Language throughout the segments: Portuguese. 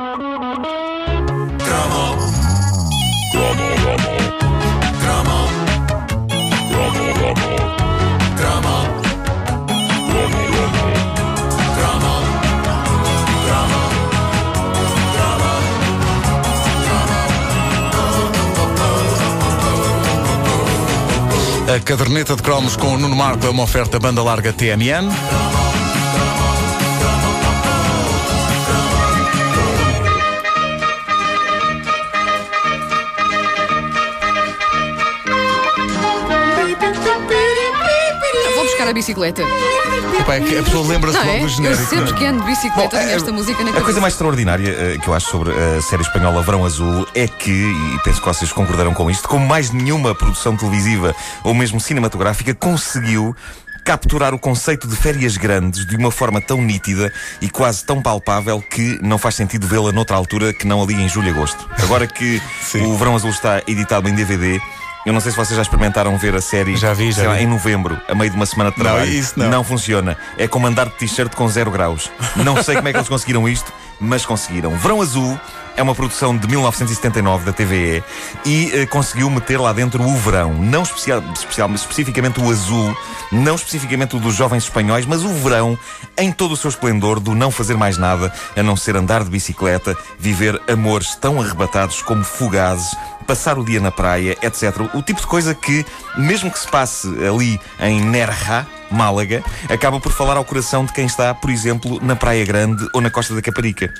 A caderneta de cromos com o Nuno Marco é uma oferta banda larga TMN. Bicicleta. Epá, é que a pessoa lembra-se logo é? do Eu genérico. sempre não é? que ando de bicicleta Bom, tenho é- esta música na A cabeça. coisa mais extraordinária eh, que eu acho sobre a série espanhola Verão Azul é que, e penso que vocês concordarão com isto, como mais nenhuma produção televisiva ou mesmo cinematográfica conseguiu capturar o conceito de férias grandes de uma forma tão nítida e quase tão palpável que não faz sentido vê-la noutra altura que não ali em julho e agosto. Agora que o Verão Azul está editado em DVD, eu não sei se vocês já experimentaram ver a série Já vi, já sei lá, vi. em novembro, a meio de uma semana de Não, trabalho. isso não. funciona. É como andar de t-shirt com zero graus. Não sei como é que eles conseguiram isto, mas conseguiram. Verão Azul é uma produção de 1979 da TVE e eh, conseguiu meter lá dentro o verão. Não especial, especial, especificamente o azul, não especificamente o dos jovens espanhóis, mas o verão em todo o seu esplendor do não fazer mais nada a não ser andar de bicicleta, viver amores tão arrebatados como fugazes, passar o dia na praia, etc. O tipo de coisa que, mesmo que se passe ali em Nerja, Málaga, acaba por falar ao coração de quem está, por exemplo, na Praia Grande ou na Costa da Caparica.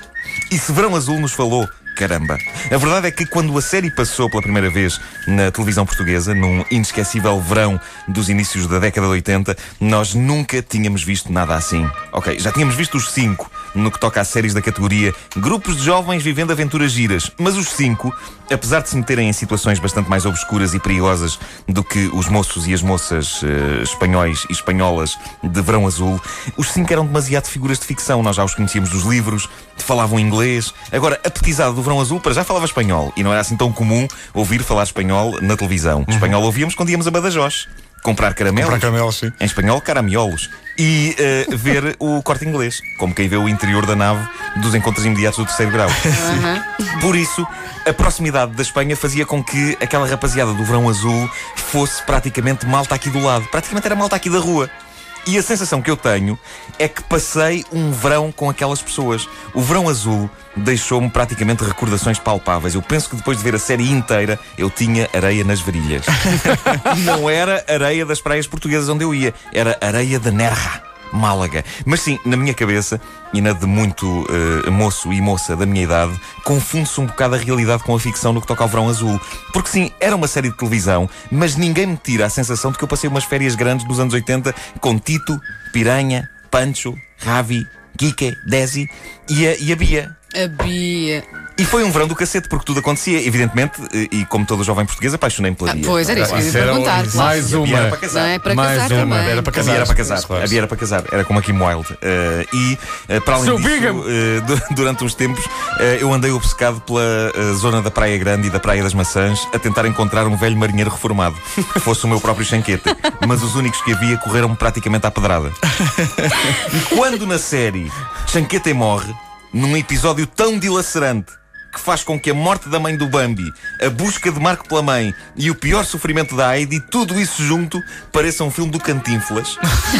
E se Verão Azul nos falou, caramba. A verdade é que quando a série passou pela primeira vez na televisão portuguesa, num inesquecível verão dos inícios da década de 80, nós nunca tínhamos visto nada assim. Ok, já tínhamos visto os cinco no que toca a séries da categoria Grupos de Jovens Vivendo Aventuras Giras, mas os cinco, apesar de se meterem em situações bastante mais obscuras e perigosas do que os moços e as moças eh, espanhóis e espanholas de Verão Azul, os cinco eram demasiado figuras de ficção. Nós já os conhecíamos dos livros, falavam inglês. Agora, a petizada do Verão Azul para já falava espanhol e não era assim tão comum ouvir falar espanhol na televisão. Espanhol ouvíamos quando íamos a Badajoz. Comprar caramelos. Comprar caramelos, sim. Em espanhol, caramiolos. E eh, ver o corte inglês, como quem vê o interior da nave dos encontros imediatos do terceiro grau. Por isso, a proximidade da Espanha fazia com que aquela rapaziada do verão azul fosse praticamente malta aqui do lado. Praticamente era malta aqui da rua. E a sensação que eu tenho é que passei um verão com aquelas pessoas. O verão azul deixou-me praticamente recordações palpáveis. Eu penso que depois de ver a série inteira, eu tinha areia nas varilhas. Não era areia das praias portuguesas onde eu ia, era areia de Nerja. Málaga. Mas sim, na minha cabeça e na de muito eh, moço e moça da minha idade, confunde-se um bocado a realidade com a ficção no que toca ao verão azul. Porque sim, era uma série de televisão, mas ninguém me tira a sensação de que eu passei umas férias grandes nos anos 80 com Tito, Piranha, Pancho, Ravi, Kike, Desi e a, e a Bia. A Bia. E foi um verão do cacete, porque tudo acontecia, evidentemente, e, e como todo jovem português, apaixonei-me pela Ah, Bia. pois era isso que eu ia perguntar. claro. mais a Bia era uma. para casar. Não é para Mais casar uma, também. era para A casar. Bia era para casar. Claro. A Bia era para casar. Era como a Kim Wilde. Eh, e, eh, para além Seu disso, eh, du- durante uns tempos, eh, eu andei obcecado pela eh, zona da Praia Grande e da Praia das Maçãs a tentar encontrar um velho marinheiro reformado que fosse o meu próprio chanquete. Mas os únicos que havia correram-me praticamente à pedrada. E quando na série Chanquete morre, num episódio tão dilacerante que faz com que a morte da mãe do Bambi, a busca de Marco pela mãe e o pior sofrimento da Heidi, tudo isso junto, pareça um filme do Cantinflas.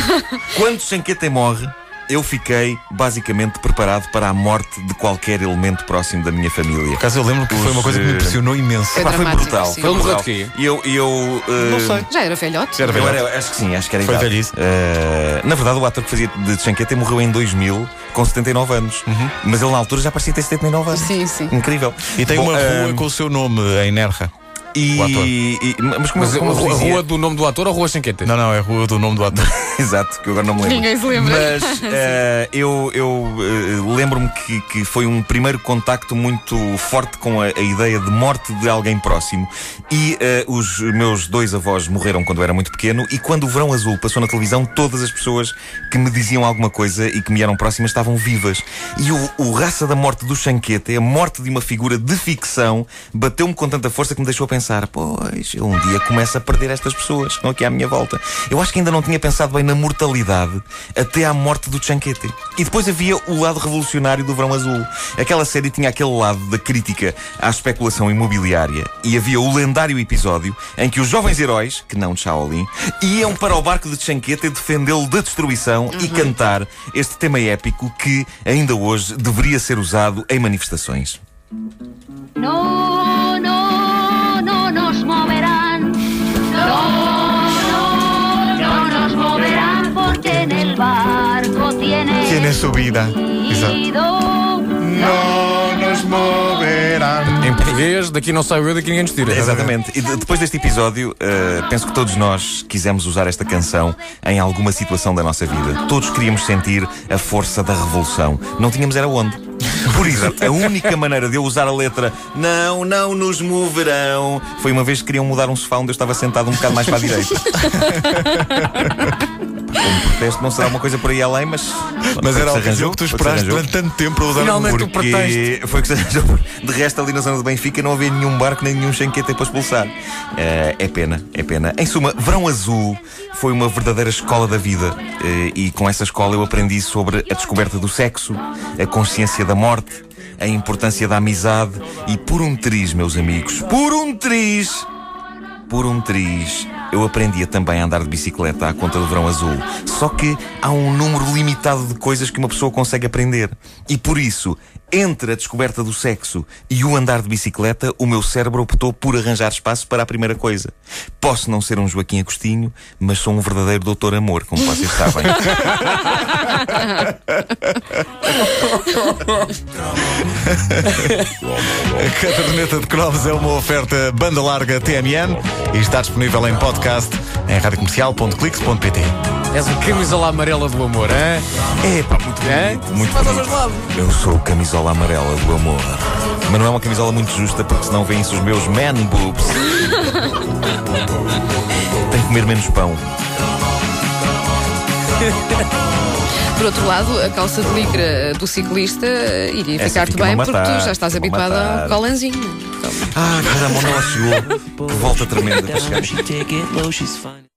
Quando Chanquete morre, eu fiquei basicamente preparado para a morte de qualquer elemento próximo da minha família. Por acaso eu lembro que foi Os, uma coisa que me eh, impressionou imenso. Foi Pá, foi brutal. sim. Foi Ele morreu brutal. de quê? E eu, e eu eh, Não sei. Já era velhote? Já era eu velhote. era, acho que sim, acho que era Foi velhice. Eh, na verdade, o ator que fazia de Chanquete morreu em 2000, com 79 anos. Mas ele na altura já parecia ter 79 anos. Sim, sim. Incrível. E tem Bom, uma rua com o seu nome em Nerja. E, o ator. e- mas como, Mas a como rua, a dizia- rua do nome do ator ou Rua Chanquete? Não, não, é a rua do nome do ator. Exato, que eu agora não me lembro. Ninguém se lembra. Mas eh, eu, eu eh, lembro-me que, que foi um primeiro contacto muito forte com a, a ideia de morte de alguém próximo. E eh, os meus dois avós morreram quando eu era muito pequeno. E quando o Verão Azul passou na televisão, todas as pessoas que me diziam alguma coisa e que me eram próximas estavam vivas. E o, o raça da morte do Chanquete, a morte de uma figura de ficção, bateu-me com tanta força que me deixou a pensar. Pensar: pois, eu um dia começo a perder estas pessoas que estão aqui à minha volta. Eu acho que ainda não tinha pensado bem na mortalidade até à morte do Chanquete. E depois havia o lado revolucionário do Verão Azul. Aquela série tinha aquele lado da crítica à especulação imobiliária e havia o lendário episódio em que os jovens heróis, que não de Shaolin, iam para o barco de Chanquete defendê-lo da destruição e cantar este tema épico que ainda hoje deveria ser usado em manifestações. Barco tiene Tiene subida. Exato. ido. Não nos moverão. Em português, daqui não sai eu, daqui ninguém nos tira. Exatamente. E de- depois deste episódio, eh, penso que todos nós quisemos usar esta canção em alguma situação da nossa vida. Todos queríamos sentir a força da revolução. Não tínhamos era onde. Por isso, a única maneira de eu usar a letra Não, não nos moverão foi uma vez que queriam mudar um sofá onde eu estava sentado um bocado mais para a direita. Como protesto, não será uma coisa por aí além, mas. Mas era que o se arranjou, que tu que se esperaste durante tanto tempo para usar Finalmente. um tu Porque foi o que se arranjou. De resto, ali na zona do Benfica não havia nenhum barco nem nenhum chanquete para expulsar. Eh, é pena, é pena. Em suma, Verão Azul foi uma verdadeira escola da vida. Eh, e com essa escola eu aprendi sobre a descoberta do sexo, a consciência da morte, a importância da amizade e por um triz, meus amigos, por um triz por um triz, eu aprendia também a andar de bicicleta à conta do verão azul. Só que há um número limitado de coisas que uma pessoa consegue aprender. E por isso, entre a descoberta do sexo e o andar de bicicleta, o meu cérebro optou por arranjar espaço para a primeira coisa. Posso não ser um Joaquim Agostinho, mas sou um verdadeiro doutor amor, como vocês sabem. A caderneta de cromos é uma oferta banda larga TMN e está disponível em podcast em radiocomercial.clix.pt. És a camisola amarela do amor, hein? É pá, muito É? bonito, muito Faz aos bonito. dois lados. Eu sou o camisola amarela do amor. Mas não é uma camisola muito justa porque senão vêm-se os meus man boobs. Tenho que comer menos pão. Por outro lado, a calça de licra do ciclista iria Essa ficar-te fica-me a bem porque matar, tu já estás matar. ao colanzinho. Então, Ah, mas a mão não chegou. Que volta tremenda para chegar.